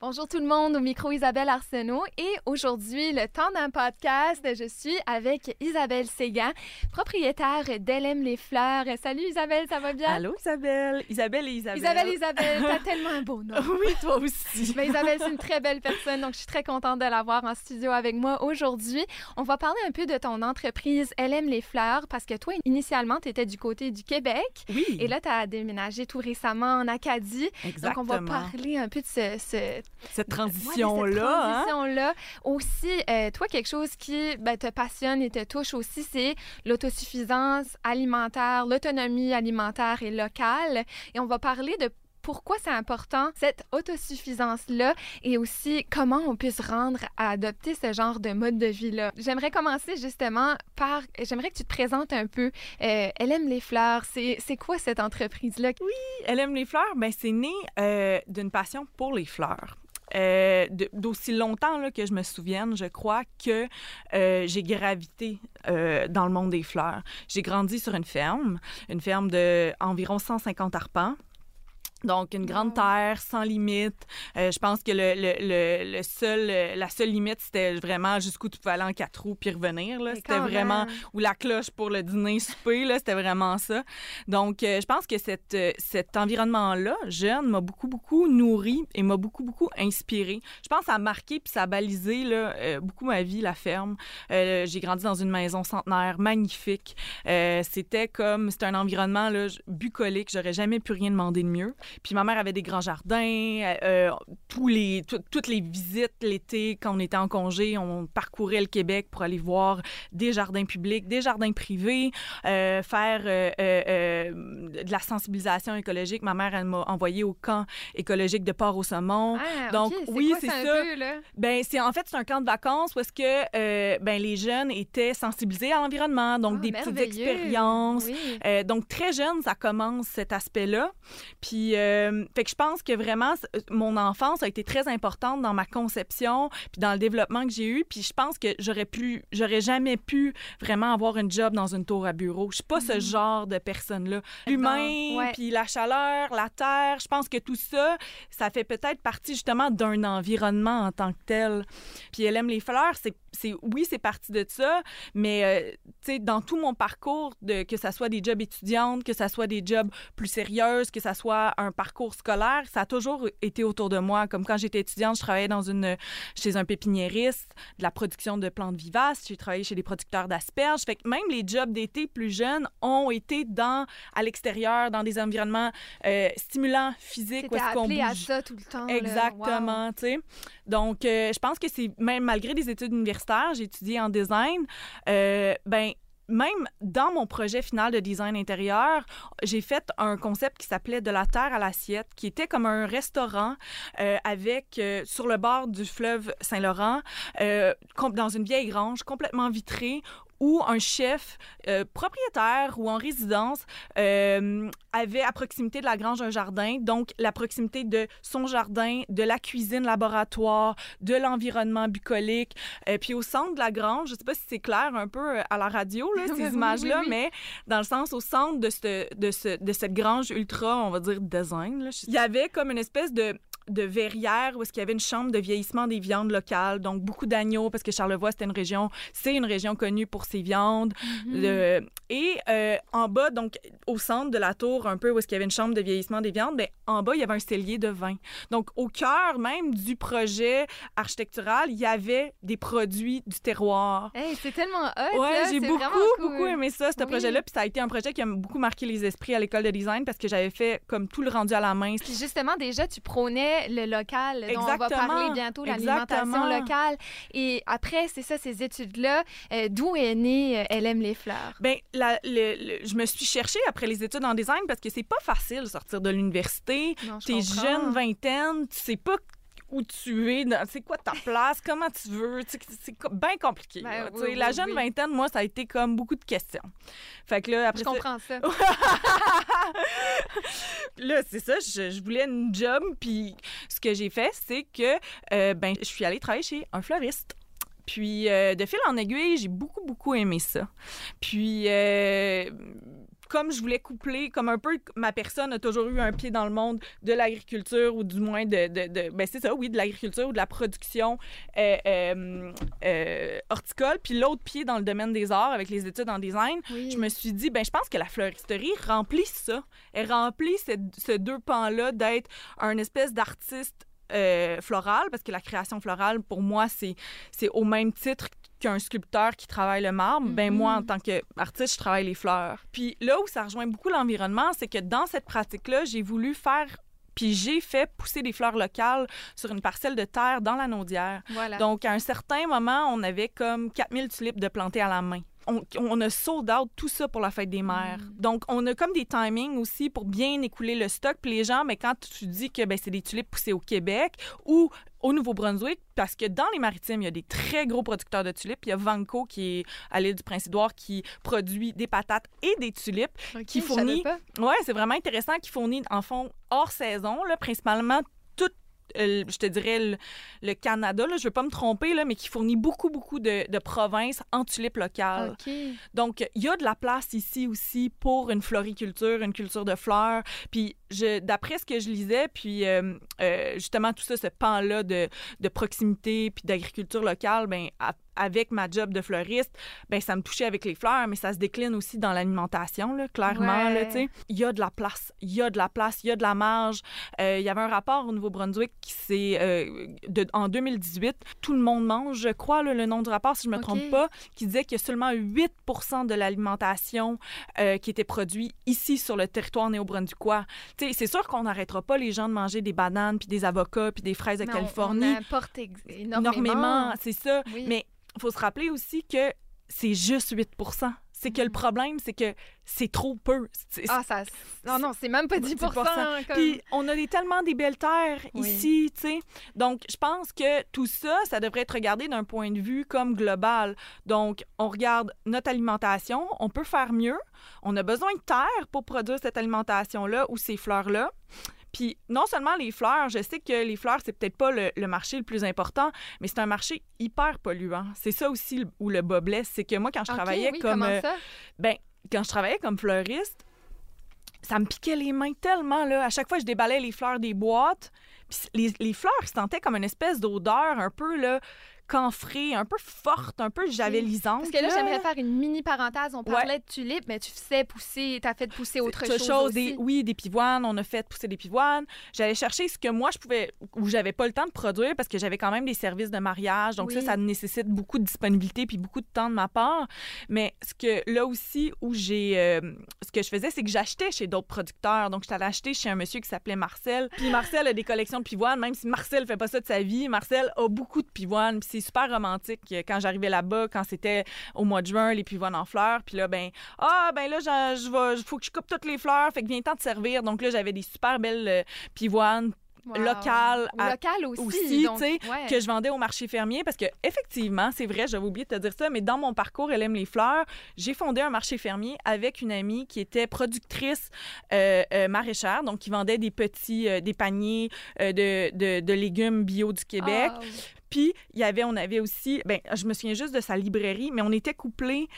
Bonjour tout le monde, au micro Isabelle Arsenault et aujourd'hui, le temps d'un podcast, je suis avec Isabelle Séguin, propriétaire d'Elle les fleurs. Salut Isabelle, ça va bien? Allô Isabelle, Isabelle et Isabelle. Isabelle, Isabelle, t'as tellement un beau nom. oui, toi aussi. Mais Isabelle, c'est une très belle personne, donc je suis très contente de l'avoir en studio avec moi aujourd'hui. On va parler un peu de ton entreprise Elle aime les fleurs parce que toi, initialement, tu étais du côté du Québec. Oui. Et là, tu as déménagé tout récemment en Acadie. Exactement. Donc, on va parler un peu de ce, ce cette transition-là. Cette transition-là. Aussi, euh, toi, quelque chose qui ben, te passionne et te touche aussi, c'est l'autosuffisance alimentaire, l'autonomie alimentaire et locale. Et on va parler de pourquoi c'est important, cette autosuffisance-là, et aussi comment on peut se rendre à adopter ce genre de mode de vie-là. J'aimerais commencer justement par, j'aimerais que tu te présentes un peu. Euh, elle aime les fleurs. C'est, quoi cette entreprise-là? Oui, Elle aime les fleurs. Ben, c'est né euh, d'une passion pour les fleurs. Euh, d'aussi longtemps que je me souvienne, je crois que j'ai gravité dans le monde des fleurs. J'ai grandi sur une ferme, une ferme de environ 150 arpents. Donc, une grande terre sans limite. Euh, je pense que le, le, le, seul, euh, la seule limite, c'était vraiment jusqu'où tu pouvais aller en quatre roues puis revenir. C'était vraiment... Ou la cloche pour le dîner souper, c'était vraiment ça. Donc, euh, je pense que cette, cet environnement-là, jeune, m'a beaucoup, beaucoup nourri et m'a beaucoup, beaucoup inspiré. Je pense a marqué puis ça a balisé là, beaucoup ma vie, la ferme. J'ai grandi dans une maison centenaire magnifique. c'était comme... C'était un environnement là, bucolique. J'aurais jamais pu rien demander de mieux. Puis ma mère avait des grands jardins. Euh, euh, tous les, toutes les visites l'été, quand on était en congé, on parcourait le Québec pour aller voir des jardins publics, des jardins privés, euh, faire de la sensibilisation écologique. Ma mère, elle m'a envoyé au camp écologique de Port-au-Saumon. Ah, Donc, oui, c'est ça. Peu, là? Ben, c'est en fait c'est un camp de vacances où est-ce que ben les jeunes étaient sensibilisés à l'environnement, donc ah, des petites expériences. Oui. donc très jeune, ça commence cet aspect-là. Puis euh, fait que je pense que vraiment mon enfance a été très importante dans ma conception puis dans le développement que j'ai eu puis je pense que j'aurais pu j'aurais jamais pu vraiment avoir une job dans une tour à bureau. Je suis pas ce mhm. genre de personne là. L'humain puis la chaleur, la terre, je pense que tout ça ça fait peut-être partie justement d'un environnement en tant que tel. Puis elle aime les fleurs, c'est c'est oui, c'est parti de ça, mais euh, tu sais dans tout mon parcours de que ça soit des jobs étudiantes, que ça soit des jobs plus sérieuses, que ça soit un parcours scolaire, ça a toujours été autour de moi. Comme quand j'étais étudiante, je travaillais dans une chez un pépiniériste, de la production de plantes vivaces. J'ai travaillé chez des producteurs d'asperges. Fait que même les jobs d'été plus jeunes ont été dans à l'extérieur, dans des environnements euh, stimulants, physiques. Qu'on bouge. à ça tout le temps. Exactement, tu sais. Donc, euh, je pense que c'est même malgré des études universitaires, j'ai étudié en design. Euh, ben même dans mon projet final de design intérieur, j'ai fait un concept qui s'appelait de la terre à l'assiette, qui était comme un restaurant euh, avec euh, sur le bord du fleuve Saint-Laurent, euh, dans une vieille grange complètement vitrée où un chef euh, propriétaire ou en résidence euh, avait à proximité de la grange un jardin, donc la proximité de son jardin, de la cuisine laboratoire, de l'environnement bucolique, euh, puis au centre de la grange, je sais pas si c'est clair un peu à la radio là, ces images-là, mais dans le sens au centre de, ce, de, ce, de cette grange ultra, on va dire design, là, il y avait comme une espèce de de verrière où est-ce qu'il y avait une chambre de vieillissement des viandes locales, donc beaucoup d'agneaux parce que Charlevoix c'était une région, c'est une région connue pour ses viandes. Mm-hmm. et euh, en bas, donc au centre de la tour, un peu où est-ce qu'il y avait une chambre de vieillissement des viandes, ben, en bas il y avait un cellier de vin. Donc au cœur même du projet architectural, il y avait des produits du terroir. Hey, c'est tellement hot. Ouais, j'ai beaucoup beaucoup aimé ça ce projet-là, puis ça a été un projet qui a beaucoup marqué les esprits à l'école de design parce que j'avais fait comme tout le rendu à la main. Puis justement déjà tu prônais le local, dont on va parler bientôt, l'alimentation locale. Et après, c'est ça, ces études-là, euh, d'où est née euh, Elle aime les fleurs? Bien, je me suis cherchée après les études en design parce que c'est pas facile de sortir de l'université. T'es jeune, vingtaine, tu sais pas où tu es, c'est quoi ta place, comment tu veux, c'est bien compliqué. Ben la jeune vingtaine, moi, ça a été comme beaucoup de questions. Fait que là, après Je comprends ça. là, c'est ça, je, voulais une job, puis ce que j'ai fait, c'est que euh, ben, je suis allée travailler chez un fleuriste. Puis, euh, de fil en aiguille, j'ai beaucoup, beaucoup aimé ça. Puis, euh, comme je voulais coupler, comme un peu ma personne a toujours eu un pied dans le monde de l'agriculture ou du moins de, de, de ben c'est ça, oui, de l'agriculture ou de la production euh, euh, euh, horticole, puis l'autre pied dans le domaine des arts avec les études en design, Oui. je me suis dit, ben je pense que la fleuristerie remplit ça. Elle remplit ce, ce deux pans-là d'être un espèce d'artiste euh, floral, parce que la création florale, pour moi, c'est c'est au même titre qu'un sculpteur qui travaille le marbre, ben moi, en Mhm. tant qu'artiste, je travaille les fleurs. Puis là où ça rejoint beaucoup l'environnement, c'est que dans cette pratique-là, j'ai voulu faire, puis j'ai fait pousser des fleurs locales sur une parcelle de terre dans la Naudière. Voilà. Donc, à un certain moment, on avait comme 4000 tulipes de planter à la main. On, on a sold out tout ça pour la fête des mères. Mm. Donc, on a comme des timings aussi pour bien écouler le stock. Puis les gens, mais quand tu dis que ben, c'est des tulipes poussées au Québec ou au Nouveau-Brunswick, parce que dans les maritimes, il y a des très gros producteurs de tulipes. Il y a Vanco qui est à l'île du Prince-Édouard qui produit des patates et des tulipes. Qui fournit-. Ouais, c'est vraiment intéressant qui fournit en fond hors saison, là, principalement euh, je te dirais, le, le Canada, là, je veux pas me tromper, là, mais qui fournit beaucoup, beaucoup de, de provinces en tulipes locales. Donc, il y a de la place ici aussi pour une floriculture, une culture de fleurs. Puis, d'après ce que je lisais, puis euh, euh, justement tout ça, ce pan-là de, de proximité puis d'agriculture locale, ben à- avec ma job de fleuriste, ben ça me touchait avec les fleurs, mais ça se décline aussi dans l'alimentation, là, clairement. Ouais. Là, il y a de la place, il y a de la place, il y a de la marge. Euh, il y avait un rapport au Nouveau-Brunswick qui s'est, euh, en 2018, tout le monde mange, je crois, là, le nom du rapport, si je me Ok. trompe pas, qui disait qu'il y a seulement 8% de l'alimentation euh, qui était produit ici sur le territoire néo-brunswickois. C'est sûr qu'on n'arrêtera pas les gens de manger des bananes, puis des avocats, puis des fraises de Mais on- Californie. On, importe ex- énormément. c'est ça. Oui. Mais il faut se rappeler aussi que c'est juste 8% C'est que le Mhm. problème, c'est que c'est trop peu. Ah, ça. Non, non, c'est même pas 10 comme... Puis on a des, tellement des belles terres Oui. ici, tu sais. Donc, je pense que tout ça, ça devrait être regardé d'un point de vue comme global. Donc, on regarde notre alimentation, on peut faire mieux. On a besoin de terre pour produire cette alimentation-là ou ces fleurs-là. Puis non seulement les fleurs, je sais que les fleurs, c'est peut-être pas le, le marché le plus important, mais c'est un marché hyper polluant. C'est ça aussi le- où le bas blesse. C'est que moi, quand je travaillais oui, comme... euh, ça? ben, quand je travaillais comme fleuriste, ça me piquait les mains tellement, là. À chaque fois, je déballais les fleurs des boîtes. Puis les, les fleurs sentaient comme une espèce d'odeur un peu, là, camphrée, un peu forte, un peu javelisante. Parce que là, j'aimerais faire une mini parenthèse. On Ouais. parlait de tulipes, mais tu sais pousser, t'as fait pousser autre Autre chose, des, oui, des pivoines. On a fait pousser des pivoines. J'allais chercher ce que moi, je pouvais, ou j'avais pas le temps de produire parce que j'avais quand même des services de mariage. Donc, ça, ça nécessite beaucoup de disponibilité puis beaucoup de temps de ma part. Mais ce que là aussi, où j'ai. euh, ce que je faisais, c'est que j'achetais chez d'autres producteurs. Donc, je t'allais acheter chez un monsieur qui s'appelait Marcel. Puis, Marcel a des collections de pivoines, même si Marcel fait pas ça de sa vie. Marcel a beaucoup de pivoines. Puis, c'est super romantique euh, quand j'arrivais là-bas, quand c'était au mois de juin, les pivoines en fleurs. Puis là, ben, ah, ben là, je, je vais, faut que je coupe toutes les fleurs. Fait que vient le temps de servir. Donc là, j'avais des super belles euh, pivoines Wow. à- Local aussi. aussi, donc, ouais. que je vendais au marché fermier parce que effectivement, c'est vrai, j'avais oublié de te dire ça, mais dans mon parcours Elle aime les fleurs, j'ai fondé un marché fermier avec une amie qui était productrice euh, euh, maraîchère, donc qui vendait des petits euh, des paniers de, de, de légumes bio du Québec. Puis, il y avait, on avait aussi, ben, je me souviens juste de sa librairie, mais on était couplés.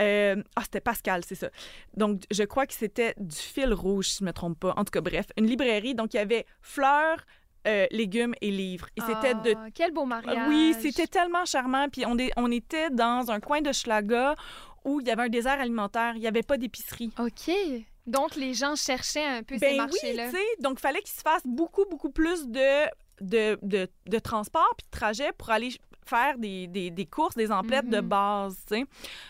euh, Ah, c'était Pascal, c'est ça. Donc, je crois que c'était du fil rouge, si je ne me trompe pas. En tout cas, bref, une librairie. Donc, il y avait fleurs, euh, légumes et livres. Et c'était de. Ah, Quel beau mariage. Oui, c'était tellement charmant. Puis, on, est- on était dans un coin de Schlaga où il y avait un désert alimentaire. Il n'y avait pas d'épicerie. OK. Donc, les gens cherchaient un peu ces Ben oui, marchés-là. tu sais, donc il fallait qu'il se fasse beaucoup, beaucoup plus de, de, de, de transport puis de trajet pour aller faire des, des, des courses, des emplettes de Mhm. base.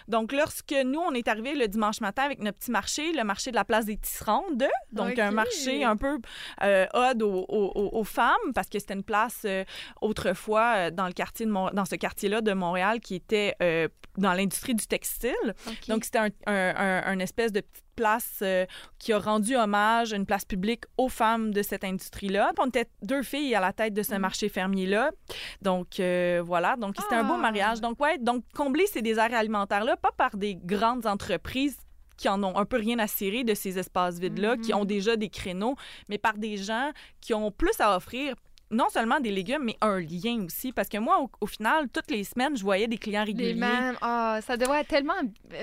Donc, lorsque nous, on est arrivés le dimanche matin avec notre petit marché, le marché de la place des tisserandes, donc un marché un peu euh, odd aux, aux- femmes, parce que c'était une place euh, autrefois euh, dans le quartier de Mon- dans ce quartier-là de Montréal qui était euh, dans l'industrie du textile. Donc, c'était un, un, un- un espèce de petite place euh, qui a rendu hommage, une place publique aux femmes de cette industrie-là. On était deux filles à la tête de ce Mhm. marché fermier-là. Donc, euh, voilà. Donc, c'était un beau Ah. mariage. Donc, ouais, donc combler ces déserts alimentaires-là, pas par des grandes entreprises qui en ont un peu rien à cirer de ces espaces vides-là, qui Mhm. ont déjà des créneaux, mais par des gens qui ont plus à offrir non seulement des légumes, mais un lien aussi. Parce que moi, au, au final, toutes les semaines, je voyais des clients Les réguliers. mêmes. Ah, ça devrait être tellement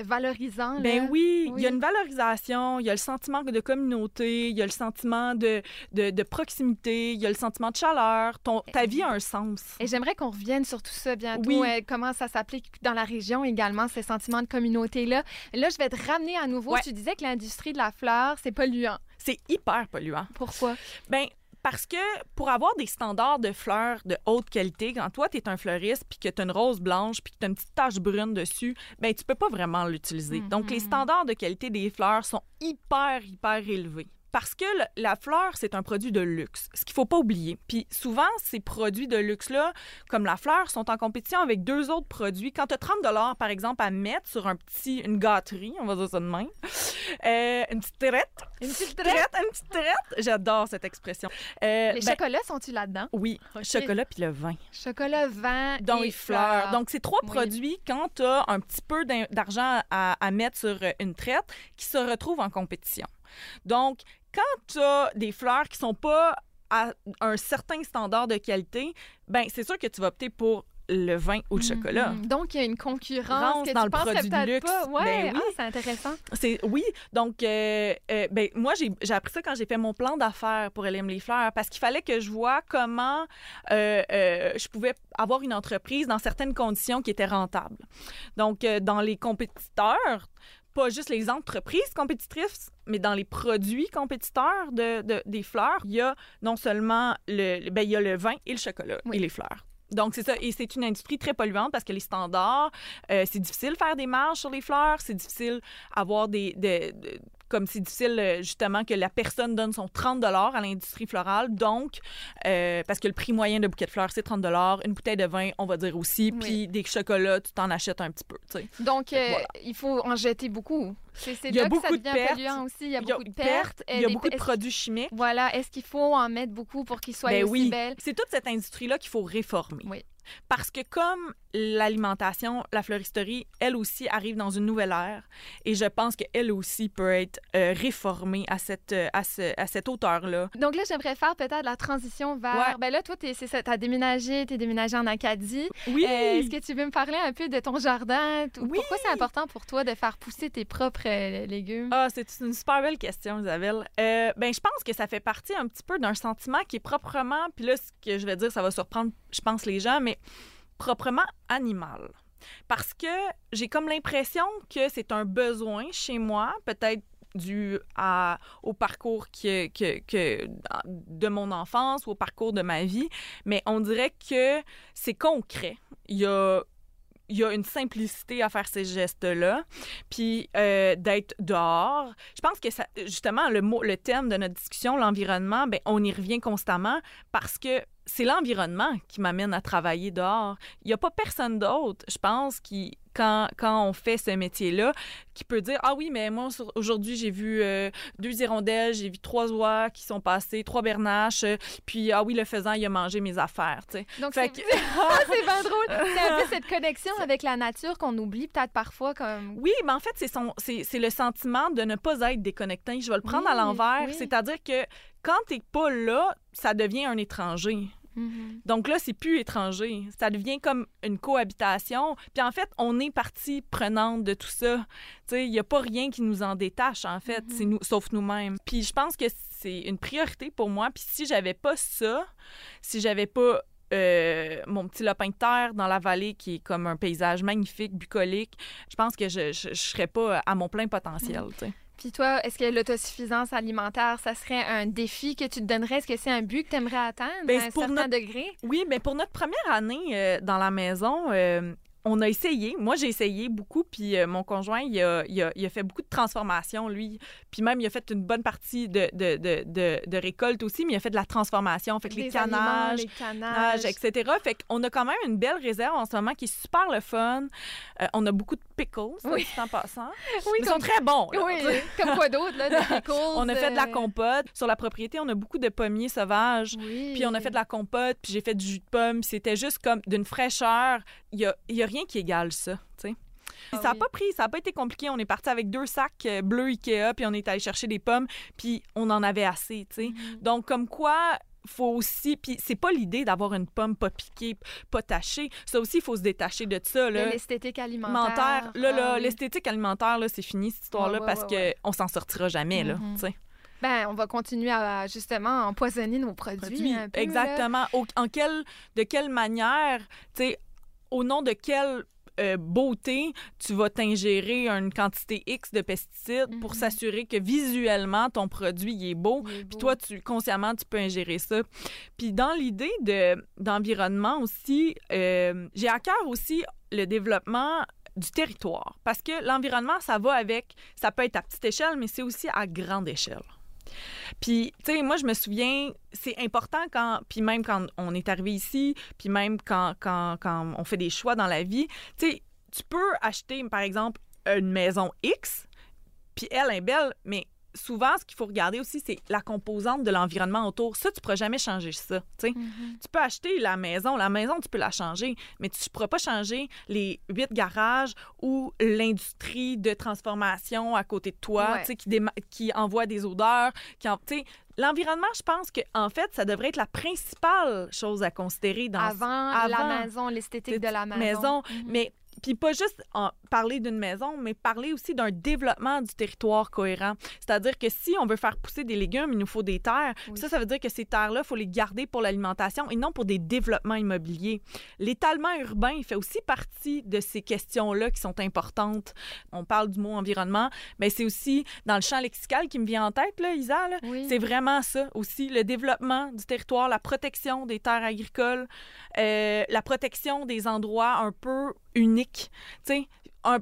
valorisant. Ben là. oui, il y a une valorisation, il y a le sentiment de communauté, il y a le sentiment de, de, de proximité, il y a le sentiment de chaleur. Ton, ta vie a un sens. Et j'aimerais qu'on revienne sur tout ça bientôt. Oui. euh, comment ça s'applique dans la région également, ce sentiment de communauté-là. Là, je vais te ramener à nouveau. Ouais. Tu disais que l'industrie de la fleur, c'est polluant. C'est hyper polluant. Pourquoi? Ben parce que pour avoir des standards de fleurs de haute qualité, quand toi, tu es un fleuriste puis que tu as une rose blanche puis que tu as une petite tache brune dessus, ben tu peux pas vraiment l'utiliser. Donc, les standards de qualité des fleurs sont hyper, hyper élevés. Parce que la fleur, c'est un produit de luxe, ce qu'il faut pas oublier. Puis souvent, ces produits de luxe-là, comme la fleur, sont en compétition avec deux autres produits. Quand tu as 30 par exemple, à mettre sur un petit, une gâterie, on va dire ça de même, euh, une petite traite, Une petite traite, une petite traite, j'adore cette expression. Euh, Les ben, chocolats sont-tu là-dedans? oui, chocolat puis le vin. Chocolat, vin et les fleurs. Donc, c'est trois Oui. produits quand tu as un petit peu d'argent à, à mettre sur une traite qui se retrouvent en compétition. Donc, quand tu as des fleurs qui sont pas à un certain standard de qualité, ben c'est sûr que tu vas opter pour le vin ou le chocolat. Mhm. Donc, il y a une concurrence que dans tu le produit de luxe. pas. Ouais, Ben oui. ah, c'est intéressant. C'est oui, donc euh, euh, ben moi j'ai j'ai appris ça quand j'ai fait mon plan d'affaires pour LM les fleurs parce qu'il fallait que je vois comment euh, je pouvais avoir une entreprise dans certaines conditions qui étaient rentables. Donc dans les compétiteurs, pas juste les entreprises compétitrices, mais dans les produits compétiteurs de, de- des fleurs, il y a non seulement le, ben, il y a le vin et le chocolat Oui. et les fleurs. Donc, c'est ça. Et c'est une industrie très polluante parce que les standards, euh, c'est difficile de faire des marges sur les fleurs, c'est difficile avoir des. de- de- comme c'est difficile, euh, justement, que la personne donne son 30 à l'industrie florale. Donc, euh, parce que le prix moyen de bouquet de fleurs, c'est 30 Une bouteille de vin, on va dire aussi. Oui. Puis des chocolats, tu t'en achètes un petit peu. Donc, euh, Voilà. il faut en jeter beaucoup. C'est Il y a là que ça beaucoup de devient pertes. polluant aussi. Il y a beaucoup de pertes. Il y a des- beaucoup de produits chimiques. Voilà. Est-ce qu'il faut en mettre beaucoup pour qu'ils soient Ben aussi oui. belles? C'est toute cette industrie-là qu'il faut réformer. Oui. Parce que comme l'alimentation, la floristerie, elle aussi arrive dans une nouvelle ère et je pense qu'elle aussi peut être euh, réformée à cette, euh, à ce- à cette hauteur-là. Donc là, j'aimerais faire peut-être la transition vers... Ouais. Ben là, toi, ça, t'as déménagé, t'es déménagé en Acadie. Oui! Euh, Est-ce que tu veux me parler un peu de ton jardin? Oui. Pourquoi c'est important pour toi de faire pousser tes propres euh, légumes? Ah, c'est une super belle question, Isabelle. Ben, je pense que ça fait partie un petit peu d'un sentiment qui est proprement, puis là, ce que je vais dire, ça va surprendre, je pense, les gens, mais proprement animal. Parce que j'ai comme l'impression que c'est un besoin chez moi, peut-être dû à, au parcours que, que, que- de mon enfance ou au parcours de ma vie, mais on dirait que c'est concret. Il y a, y a une simplicité à faire ces gestes-là puis euh, d'être dehors. Je pense que ça, justement, le, mot, le thème de notre discussion, l'environnement, ben, on y revient constamment parce que c'est l'environnement qui m'amène à travailler dehors. Il n'y a pas personne d'autre, je pense, qui, quand, quand on fait ce métier-là, qui peut dire Ah oui, mais moi, aujourd'hui, j'ai vu euh, deux hirondelles, j'ai vu trois oies qui sont passées, trois bernaches, euh, puis ah oui, le faisant, il a mangé mes affaires. tu. Donc, c'est que- Ah, c'est bien drôle. C'est un peu cette connexion avec la nature qu'on oublie peut-être parfois comme... Oui, mais en fait, c'est son, c'est, c'est le sentiment de ne pas être déconnecté. Je vais le prendre à l'envers. oui. C'est-à-dire que quand t'es pas là, ça devient un étranger. Mhm. Donc là, c'est plus étranger. Ça devient comme une cohabitation. Puis en fait, on est partie prenante de tout ça. Il n'y a pas rien qui nous en détache, en fait, Mhm. c'est nous, sauf nous-mêmes. Puis je pense que c'est une priorité pour moi. Puis si j'avais pas ça, si j'avais pas euh, mon petit lopin de terre dans la vallée qui est comme un paysage magnifique, bucolique, je pense que je, je serais pas à mon plein potentiel. sais. Puis toi, est-ce que l'autosuffisance alimentaire, ça serait un défi que tu te donnerais? Est-ce que c'est un but que tu aimerais atteindre Ben, à un pour certain notre- degré? Oui, mais pour notre première année euh, dans la maison, euh, on a essayé. Moi, j'ai essayé beaucoup, puis euh, mon conjoint, il a, il a- il a fait beaucoup de transformations, lui. Puis même, il a fait une bonne partie de, de, de, de- récolte aussi, mais il a fait de la transformation. Fait que les aliments, canages, les canages. etc. Fait qu'on a quand même une belle réserve en ce moment qui est super le fun. Euh, on a beaucoup de pickles, Oui. en passant. Oui, Ils sont très bons. là. oui, comme quoi d'autre, là, des pickles, On a fait de la euh, compote. Sur la propriété, on a beaucoup de pommiers sauvages. Oui. Puis on a fait de la compote, puis j'ai fait du jus de pomme. C'était juste comme d'une fraîcheur. Il y a, il y a rien qui égale ça, tu sais. Ah ça n'a oui. pas pris, ça n'a pas été compliqué. On est parti avec deux sacs euh, bleus Ikea, puis on est allé chercher des pommes, puis on en avait assez, tu sais. Mhm. Donc, comme quoi, faut aussi. Puis c'est pas l'idée d'avoir une pomme pas piquée, pas tachée. Ça aussi, il faut se détacher de ça. Là. L'esthétique alimentaire. Là, là, ah l'esthétique alimentaire, là, c'est fini cette histoire-là parce qu'on s'en sortira jamais, là. Mm-hmm. Tu sais. Ben, on va continuer à justement empoisonner nos produits. exactement. en quelle, de quelle manière, tu sais, au nom de quelle euh, beauté, tu vas t'ingérer une quantité X de pesticides pour mhm. s'assurer que visuellement ton produit est beau. Puis toi, tu consciemment, tu peux ingérer ça. Puis dans l'idée de d'environnement aussi, euh, j'ai à cœur aussi le développement du territoire parce que l'environnement, ça va avec, ça peut être à petite échelle, mais c'est aussi à grande échelle. Puis, tu sais, moi, je me souviens, c'est important quand, puis même quand on est arrivé ici, puis même quand, quand, quand on fait des choix dans la vie, tu sais, tu peux acheter, par exemple, une maison X, puis elle est belle, mais souvent, ce qu'il faut regarder aussi, c'est la composante de l'environnement autour. Ça, tu ne pourras jamais changer ça. Mm-hmm. Tu peux acheter la maison. La maison, tu peux la changer, mais tu ne pourras pas changer les huit garages ou l'industrie de transformation à côté de toi qui, qui envoie des odeurs. Qui L'environnement, je pense que en fait, ça devrait être la principale chose à considérer dans avant, avant la maison, l'esthétique de la maison. maison. Mm-hmm. Mais puis pas juste en parler d'une maison, mais parler aussi d'un développement du territoire cohérent. C'est-à-dire que si on veut faire pousser des légumes, il nous faut des terres. Ça, ça veut dire que ces terres-là, il faut les garder pour l'alimentation et non pour des développements immobiliers. L'étalement urbain, il fait aussi partie de ces questions-là qui sont importantes. On parle du mot environnement, mais c'est aussi dans le champ lexical qui me vient en tête, là, Isa. C'est vraiment ça aussi, le développement du territoire, la protection des terres agricoles, euh, la protection des endroits un peu uniques. Tu sais,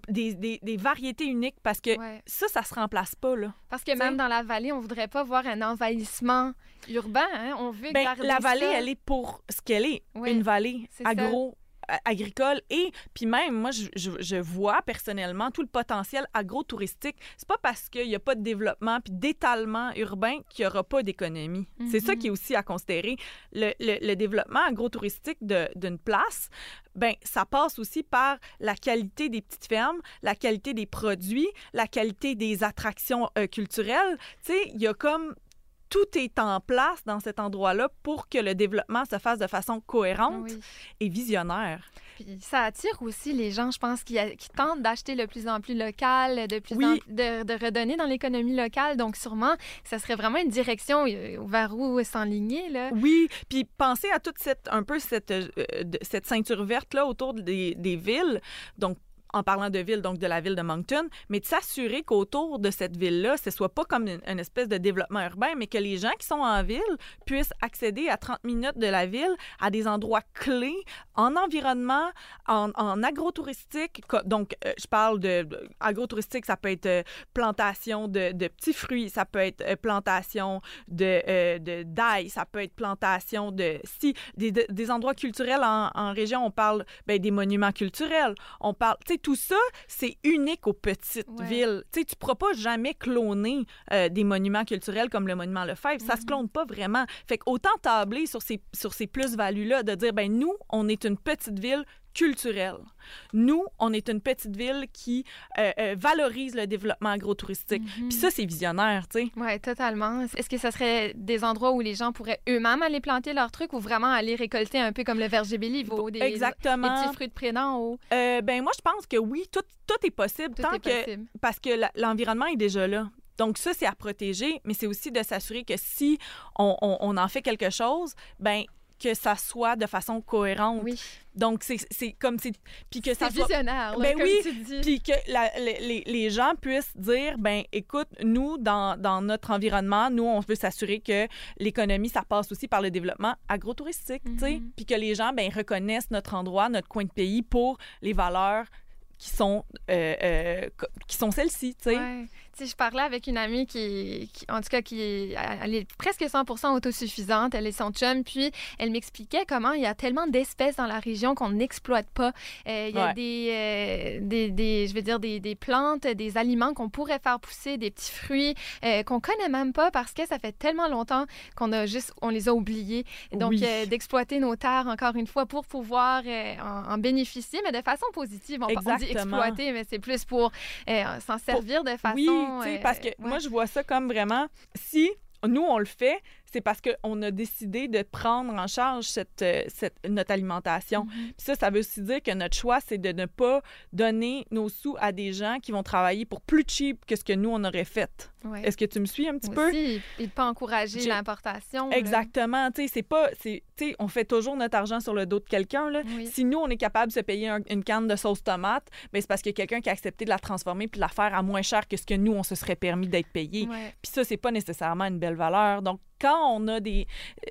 des, des, des, variétés uniques parce que ça, ça se remplace pas. Là. Parce que même dans la vallée, on voudrait pas voir un envahissement urbain. Hein? On veut ben, garder La vallée, elle est pour ce qu'elle est, une vallée agro agricole et puis même moi je, je, vois personnellement tout le potentiel agro-touristique. C'est pas parce qu'il n'y a pas de développement puis d'étalement urbain qu'il n'y aura pas d'économie. C'est ça mhm. qui est aussi à considérer. Le, le, développement agro-touristique d'une place ben ça passe aussi par la qualité des petites fermes la qualité des produits la qualité des attractions euh, culturelles. Tu sais il y a comme tout est en place dans cet endroit-là pour que le développement se fasse de façon cohérente et visionnaire. Puis ça attire aussi les gens, je pense, qui, qui tentent d'acheter de plus en plus local, de plus de, de, redonner dans l'économie locale. Donc sûrement, ça serait vraiment une direction euh, vers où s'enligner là. Oui, puis pensez à toute cette un peu cette euh, cette ceinture verte là autour des, des villes. Donc en parlant de ville, donc de la ville de Moncton, mais de s'assurer qu'autour de cette ville-là, ce soit pas comme une, espèce de développement urbain, mais que les gens qui sont en ville puissent accéder à 30 minutes de la ville à des endroits clés en environnement, en, en agrotouristique. Donc, euh, je parle de, agrotouristique, ça peut être euh, plantation de, de, petits fruits, ça peut être euh, plantation de, de d'ail, ça peut être plantation de si des, endroits culturels en, région, on parle ben, des monuments culturels, on parle, tout ça, c'est unique aux petites villes. Tu sais, tu pourras pas jamais cloner euh, des monuments culturels comme le monument Lefebvre. Ça se mm-hmm. clone pas vraiment. Fait qu'autant tabler sur ces, sur ces plus-values-là, de dire, ben nous, on est une petite ville culturelle. Nous, on est une petite ville qui euh, euh, valorise le développement agro-touristique. Mhm. Puis ça, c'est visionnaire, tu sais. Oui, totalement. Est-ce que ce serait des endroits où les gens pourraient eux-mêmes aller planter leurs trucs ou vraiment aller récolter un peu comme le verger Béliveau, des, Exactement. des petits fruits de prénom? Ou... Euh, ben moi, je pense que oui, tout, tout est possible. tant que, Parce que l'environnement est déjà là. Donc ça, c'est à protéger, mais c'est aussi de s'assurer que si on, on, en fait quelque chose, ben que ça soit de façon cohérente. Oui. Donc, c'est comme... Puis que ça visionnaire, ben oui, Puis que les, les, gens puissent dire, ben écoute, nous, dans, dans notre environnement, nous, on veut s'assurer que l'économie, ça passe aussi par le développement agro-touristique, tu sais. Mm-hmm. Puis que les gens, ben reconnaissent notre endroit, notre coin de pays pour les valeurs qui sont, euh, euh, qui sont celles-ci, tu sais je parlais avec une amie qui, en tout cas, qui elle est presque 100% autosuffisante. Elle est son chum. Puis, elle m'expliquait comment il y a tellement d'espèces dans la région qu'on n'exploite pas. Euh, il y a des, euh, des, des, je veux dire, des, des plantes, des aliments qu'on pourrait faire pousser, des petits fruits euh, qu'on connaît même pas parce que ça fait tellement longtemps qu'on a juste, on les a oubliés. Donc, d'exploiter nos terres, encore une fois, pour pouvoir en, bénéficier, mais de façon positive. On, on dit exploiter, mais c'est plus pour s'en servir de façon parce que moi, je vois ça comme vraiment, si nous, on le fait, c'est parce qu'on a décidé de prendre en charge cette, euh, cette, notre alimentation. Mhm. Puis ça, ça veut aussi dire que notre choix, c'est de ne pas donner nos sous à des gens qui vont travailler pour plus cheap que ce que nous, on aurait fait. Ouais. Est-ce que tu me suis un petit peu? Aussi, et de pas encourager l'importation. Exactement. Tu sais, c'est pas... Tu on fait toujours notre argent sur le dos de quelqu'un, là. Oui. Si nous, on est capable de se payer un- une canne de sauce tomate, ben c'est parce qu'il y a quelqu'un qui a accepté de la transformer puis de la faire à moins cher que ce que nous, on se serait permis d'être payé. Ouais. Puis ça, c'est pas nécessairement une belle valeur. Donc, quand on a des,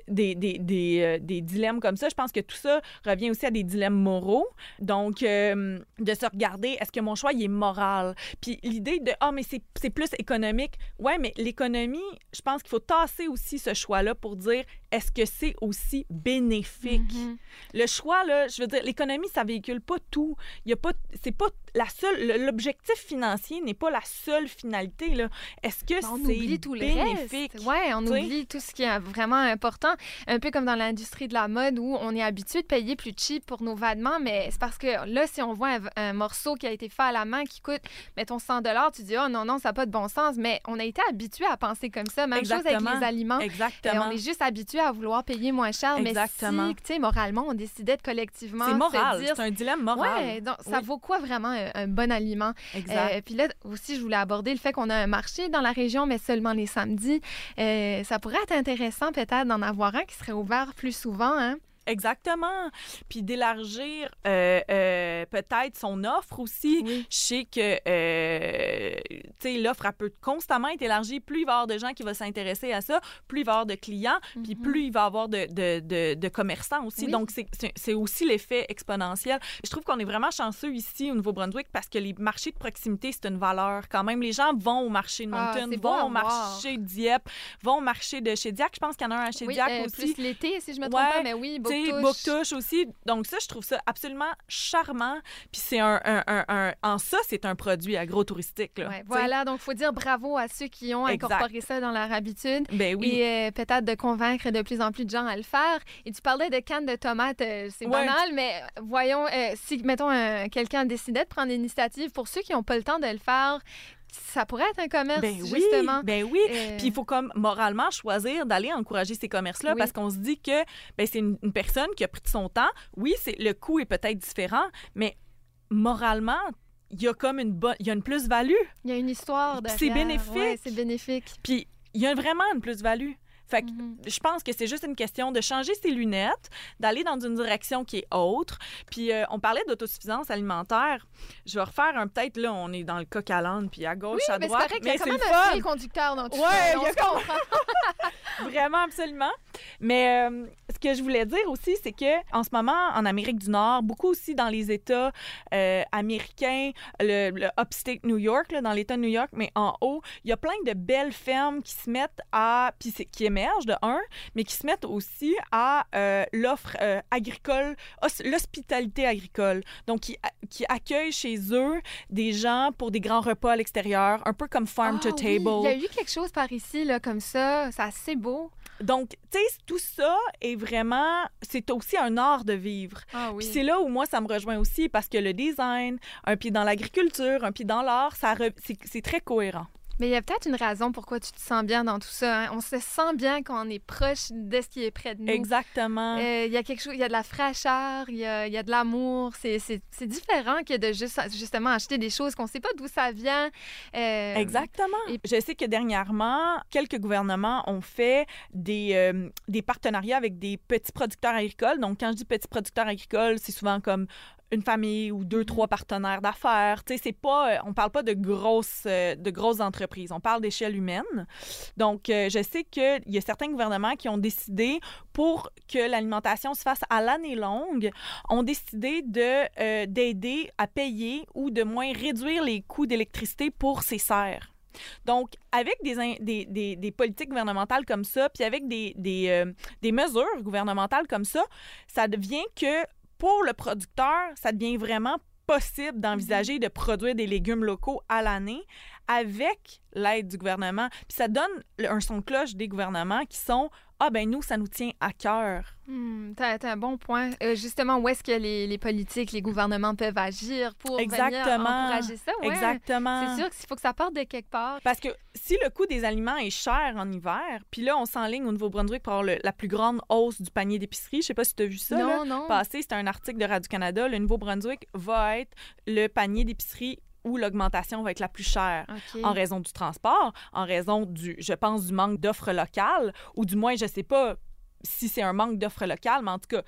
des, des, des, euh, des dilemmes comme ça, je pense que tout ça revient aussi à des dilemmes moraux. Donc, euh, de se regarder, est-ce que mon choix, est moral? Puis l'idée de, ah, mais c'est c'est plus économique. Ouais, mais l'économie, je pense qu'il faut tasser aussi ce choix-là pour dire, est-ce que c'est aussi bénéfique? Mhm. Le choix, là, je veux dire, l'économie, ça véhicule pas tout. Il y a pas, c'est pas la seule, le- l'objectif financier n'est pas la seule finalité, là. Est-ce que Ben, On c'est oublie tout le bénéfique? reste. Ouais, on oublie tout ce qui est vraiment important. Un peu comme dans l'industrie de la mode où on est habitué de payer plus cheap pour nos vêtements, mais c'est parce que là, si on voit un, un morceau qui a été fait à la main qui coûte, mettons, 100 tu dis, oh non, non, ça n'a pas de bon sens. Mais on a été habitué à penser comme ça. Même chose avec Exactement. les aliments. Et Exactement. on est juste habitué à vouloir payer moins cher. Exactement. Mais si, tu sais, moralement, on décidait de collectivement C'est moral. C'est un dilemme moral. Ouais, donc ça Oui. vaut quoi vraiment un, un bon aliment? Exact. Euh, puis là aussi, je voulais aborder le fait qu'on a un marché dans la région, mais seulement les samedis. Euh, ça pourrait être intéressant peut-être d'en avoir un qui serait ouvert plus souvent. Hein? Exactement. Puis d'élargir euh, euh, peut-être son offre aussi. Oui. Je sais que euh, l'offre peut constamment être élargie. Plus il va y avoir de gens qui vont s'intéresser à ça, plus il va y avoir de clients, puis Mhm. plus il va y avoir de, de, de, de commerçants aussi. Oui. Donc, c'est- aussi l'effet exponentiel. Je trouve qu'on est vraiment chanceux ici au Nouveau-Brunswick parce que les marchés de proximité, c'est une valeur quand même. Les gens vont au marché de Ah, Moncton, vont au marché de Dieppe, vont au marché de chez Diac. Je pense qu'il y en a un à chez Oui, euh, aussi. plus l'été, si je me trompe Ouais, pas, mais oui, Tu sais, Bouctouche. Aussi. Donc ça, je trouve ça absolument charmant. Puis c'est un, un- un- un- En ça, c'est un produit agro-touristique. là. Ouais, voilà, donc il faut dire bravo à ceux qui ont Exact. incorporé ça dans leur habitude. Ben oui. Et euh, peut-être de convaincre de plus en plus de gens à le faire. Et tu parlais de cannes de tomates, euh, c'est Ouais. banal, mais voyons, euh, si, mettons, un- quelqu'un décidait de prendre l'initiative, pour ceux qui n'ont pas le temps de le faire, ça pourrait être un commerce, Ben oui, justement. ben oui. Euh, Puis il faut comme moralement choisir d'aller encourager ces commerces-là Oui. parce qu'on se dit que ben, c'est une, une personne qui a pris de son temps. Oui, c'est le coût est peut-être différent, mais moralement, il y a comme une bonne, il y a une plus-value. Il y a une histoire de. Puis c'est bénéfique. c'est bénéfique. Puis il y a vraiment une plus-value. Fait que Mhm. je pense que c'est juste une question de changer ses lunettes, d'aller dans une direction qui est autre. Puis euh, on parlait d'autosuffisance alimentaire. Je vais refaire un peut-être là, on est dans le coq à l'âne, puis à gauche, Oui, à mais c'est droite. correct, mais c'est un fil conducteur dans tout Ouais, ça. Vraiment, absolument. Mais euh, que je voulais dire aussi, c'est que en ce moment, en Amérique du Nord, beaucoup aussi dans les États euh, américains, le, le upstate New York, là, dans l'État de New York, mais en haut, il y a plein de belles fermes qui se mettent à, puis c'est- qui émergent de un, mais qui se mettent aussi à euh, l'offre euh, agricole, hos- l'hospitalité agricole. Donc, qui, qui accueillent chez eux des gens pour des grands repas à l'extérieur, un peu comme farm to Ah oui, table. Il y a eu quelque chose par ici, là, comme ça. C'est assez beau. Donc, tu sais, tout ça est vraiment, c'est aussi un art de vivre. Ah Puis c'est là où moi, ça me rejoint aussi parce que le design, un pied dans l'agriculture, un pied dans l'art, ça re- c'est c'est très cohérent. Mais il y a peut-être une raison pourquoi tu te sens bien dans tout ça. hein. On se sent bien quand on est proche de ce qui est près de nous. Exactement. Euh, Il y a quelque chose, il y a de la fraîcheur, il y a, y a de l'amour. C'est c'est- c'est différent que de juste, justement acheter des choses qu'on ne sait pas d'où ça vient. Euh, Exactement. et- Je sais que dernièrement, quelques gouvernements ont fait des, euh, des partenariats avec des petits producteurs agricoles. Donc, quand je dis petits producteurs agricoles, c'est souvent comme une famille ou deux, trois partenaires d'affaires. Tu sais, c'est pas, euh, on parle pas de grosses, euh, de grosses entreprises. On parle d'échelle humaine. Donc, euh, je sais qu'il y a certains gouvernements qui ont décidé, pour que l'alimentation se fasse à l'année longue, ont décidé de d'aider à payer ou de moins réduire les coûts d'électricité pour ces serres. Donc, avec des, des, des, politiques gouvernementales comme ça, puis avec des, euh, des mesures gouvernementales comme ça, ça devient que pour le producteur, ça devient vraiment possible d'envisager de produire des légumes locaux à l'année avec l'aide du gouvernement. Puis ça donne un son de cloche des gouvernements qui sont ah ben nous, ça nous tient à cœur. Hmm, t'as, t'as un bon point. Euh, justement, où est-ce que les, les politiques, les gouvernements peuvent agir pour venir encourager ça? Ouais. Exactement. C'est sûr qu'il faut que ça parte de quelque part. Parce que si le coût des aliments est cher en hiver, puis là, on s'enligne au Nouveau-Brunswick pour avoir le- la plus grande hausse du panier d'épicerie. Je sais pas si tu as vu ça. là. non, non. Passé, c'était un article de Radio-Canada. Le Nouveau-Brunswick va être le panier d'épicerie où l'augmentation va être la plus chère. En raison du transport, en raison du, je pense, du manque d'offres locales, ou du moins, je sais pas si c'est un manque d'offres locales, mais en tout cas,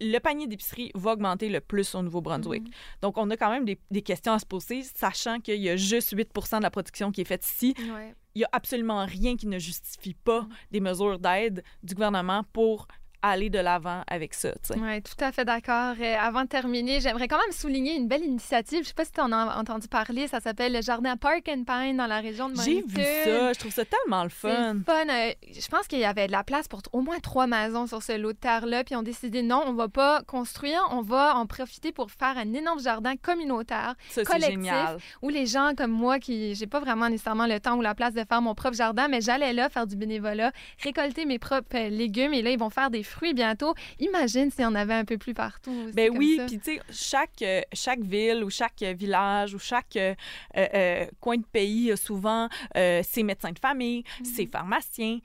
le panier d'épicerie va augmenter le plus au Nouveau-Brunswick. Mhm. Donc, on a quand même des, des questions à se poser, sachant qu'il y a juste 8 de la production qui est faite ici. Ouais. Il y a absolument rien qui ne justifie pas des mesures d'aide du gouvernement pour aller de l'avant avec ça. Oui, tout à fait d'accord. Euh, avant de terminer, j'aimerais quand même souligner une belle initiative. Je ne sais pas si tu en as entendu parler. Ça s'appelle le jardin Park and Pine dans la région de J'ai Moncton. vu ça, je trouve ça tellement le fun. le fun. Euh, je pense qu'il y avait de la place pour au moins trois maisons sur ce lot de terre-là. Puis on décidé non, on va pas construire, on va en profiter pour faire un énorme jardin communautaire Ça, collectif. génial. où les gens comme moi, qui j'ai pas vraiment nécessairement le temps ou la place de faire mon propre jardin, mais j'allais là faire du bénévolat, récolter mes propres euh, légumes et là, ils vont faire des fruits bientôt. Imagine s'il y en avait un peu plus partout. aussi Ben oui, puis tu sais, chaque, euh, chaque ville ou chaque euh, village ou chaque euh, coin de pays a souvent euh, ses médecins de famille, Mhm. ses pharmaciens,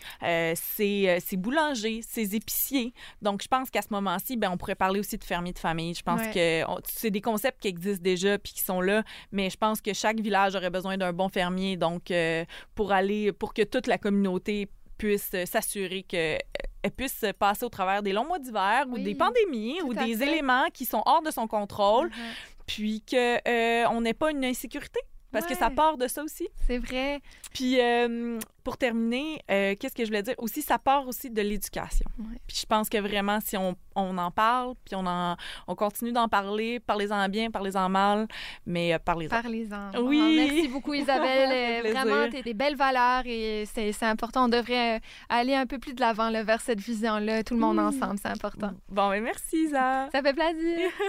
ses, ses boulangers, ses épiciers. Donc, je pense qu'à ce moment-ci, ben, on pourrait parler aussi de fermiers de famille. Je pense Ouais. que on- c'est des concepts qui existent déjà puis qui sont là, mais je pense que chaque village aurait besoin d'un bon fermier. Donc, pour aller, pour que toute la communauté puisse euh, s'assurer que elle puisse passer au travers des longs mois d'hiver ou des pandémies ou des fait. éléments qui sont hors de son contrôle, Mhm. puis que euh, on n'ait pas une insécurité parce que ça Ouais. part de ça aussi. C'est vrai. Puis euh, pour terminer, euh, qu'est-ce que je voulais dire? Aussi ça part aussi de l'éducation. Ouais. Puis je pense que vraiment si on, on en parle, puis on en on continue d'en parler, parlez-en bien, parlez-en mal, mais euh, parlez-en. Parlez-en. Oui. Ah, Merci beaucoup, Isabelle. Euh. Vraiment, tu des belles valeurs et c'est c'est important. On devrait aller un peu plus de l'avant là, vers cette vision-là, tout le monde Oui. ensemble. C'est important. Bon, ben merci Isa. Ça fait plaisir.